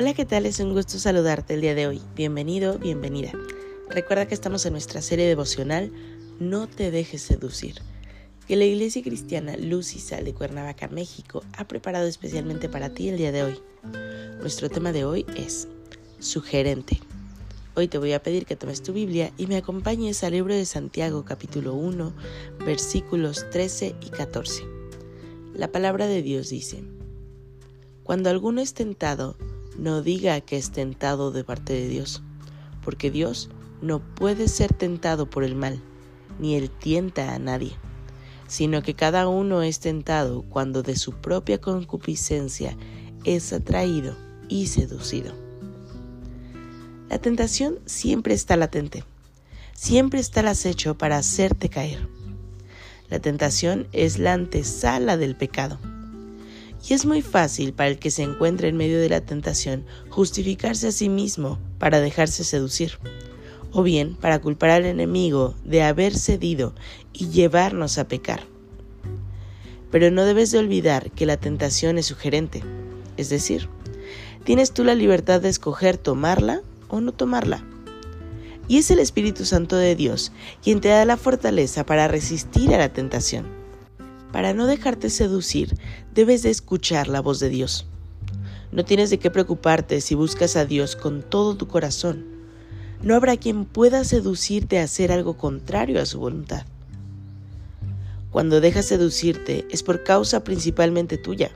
Hola, ¿qué tal? Es un gusto saludarte el día de hoy. Bienvenido, bienvenida. Recuerda que estamos en nuestra serie devocional No te dejes seducir, que la Iglesia Cristiana Luz y Sal de Cuernavaca, México, ha preparado especialmente para ti el día de hoy. Nuestro tema de hoy es Sugerente. Hoy te voy a pedir que tomes tu Biblia y me acompañes al libro de Santiago capítulo 1, versículos 13 y 14. La palabra de Dios dice, Cuando alguno es tentado, no diga que es tentado de parte de Dios, porque Dios no puede ser tentado por el mal, ni él tienta a nadie, sino que cada uno es tentado cuando de su propia concupiscencia es atraído y seducido. La tentación siempre está latente, siempre está al acecho para hacerte caer. La tentación es la antesala del pecado. Y es muy fácil para el que se encuentra en medio de la tentación justificarse a sí mismo para dejarse seducir, o bien para culpar al enemigo de haber cedido y llevarnos a pecar. Pero no debes de olvidar que la tentación es sugerente, es decir, tienes tú la libertad de escoger tomarla o no tomarla. Y es el Espíritu Santo de Dios quien te da la fortaleza para resistir a la tentación. Para no dejarte seducir, debes de escuchar la voz de Dios. No tienes de qué preocuparte si buscas a Dios con todo tu corazón. No habrá quien pueda seducirte a hacer algo contrario a su voluntad. Cuando dejas seducirte es por causa principalmente tuya.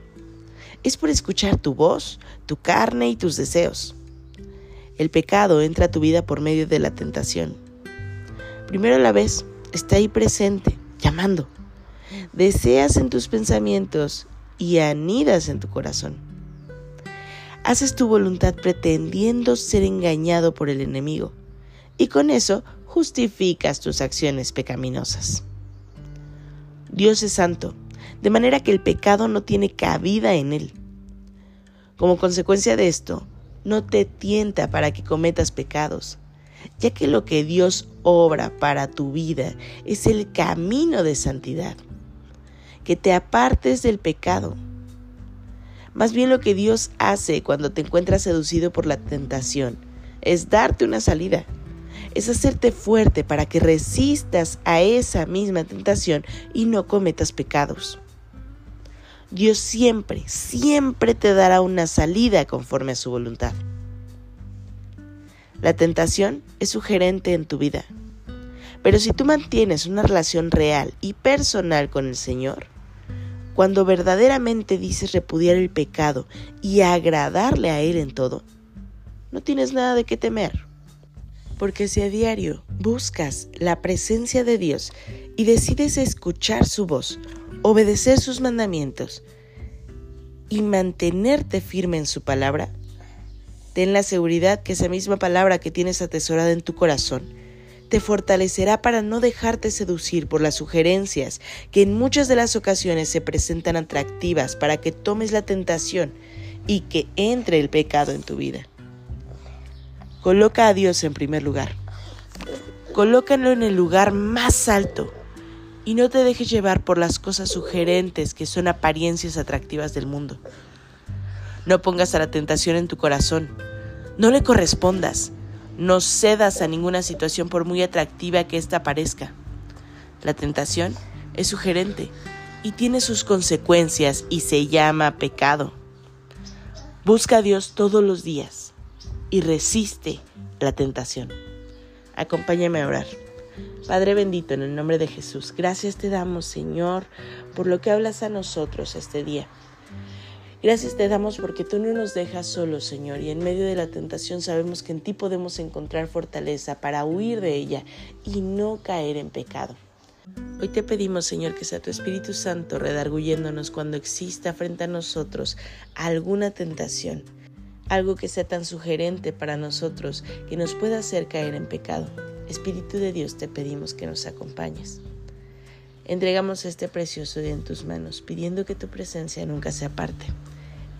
Es por escuchar tu voz, tu carne y tus deseos. El pecado entra a tu vida por medio de la tentación. Primero la vez, está ahí presente, llamando deseas en tus pensamientos y anidas en tu corazón. Haces tu voluntad pretendiendo ser engañado por el enemigo y con eso justificas tus acciones pecaminosas. Dios es santo, de manera que el pecado no tiene cabida en él. Como consecuencia de esto, no te tienta para que cometas pecados, ya que lo que Dios obra para tu vida es el camino de santidad que te apartes del pecado. Más bien lo que Dios hace cuando te encuentras seducido por la tentación es darte una salida, es hacerte fuerte para que resistas a esa misma tentación y no cometas pecados. Dios siempre, siempre te dará una salida conforme a su voluntad. La tentación es sugerente en tu vida, pero si tú mantienes una relación real y personal con el Señor, cuando verdaderamente dices repudiar el pecado y agradarle a Él en todo, no tienes nada de qué temer. Porque si a diario buscas la presencia de Dios y decides escuchar su voz, obedecer sus mandamientos y mantenerte firme en su palabra, ten la seguridad que esa misma palabra que tienes atesorada en tu corazón te fortalecerá para no dejarte seducir por las sugerencias que en muchas de las ocasiones se presentan atractivas para que tomes la tentación y que entre el pecado en tu vida. Coloca a Dios en primer lugar. Colócalo en el lugar más alto y no te dejes llevar por las cosas sugerentes que son apariencias atractivas del mundo. No pongas a la tentación en tu corazón. No le correspondas. No cedas a ninguna situación por muy atractiva que ésta parezca. La tentación es sugerente y tiene sus consecuencias y se llama pecado. Busca a Dios todos los días y resiste la tentación. Acompáñame a orar. Padre bendito, en el nombre de Jesús, gracias te damos, Señor, por lo que hablas a nosotros este día. Gracias te damos porque tú no nos dejas solos, Señor, y en medio de la tentación sabemos que en ti podemos encontrar fortaleza para huir de ella y no caer en pecado. Hoy te pedimos, Señor, que sea tu Espíritu Santo redarguyéndonos cuando exista frente a nosotros alguna tentación algo que sea tan sugerente para nosotros que nos pueda hacer caer en pecado. Espíritu de Dios, te pedimos que nos acompañes. Entregamos este precioso día en tus manos, pidiendo que tu presencia nunca se aparte.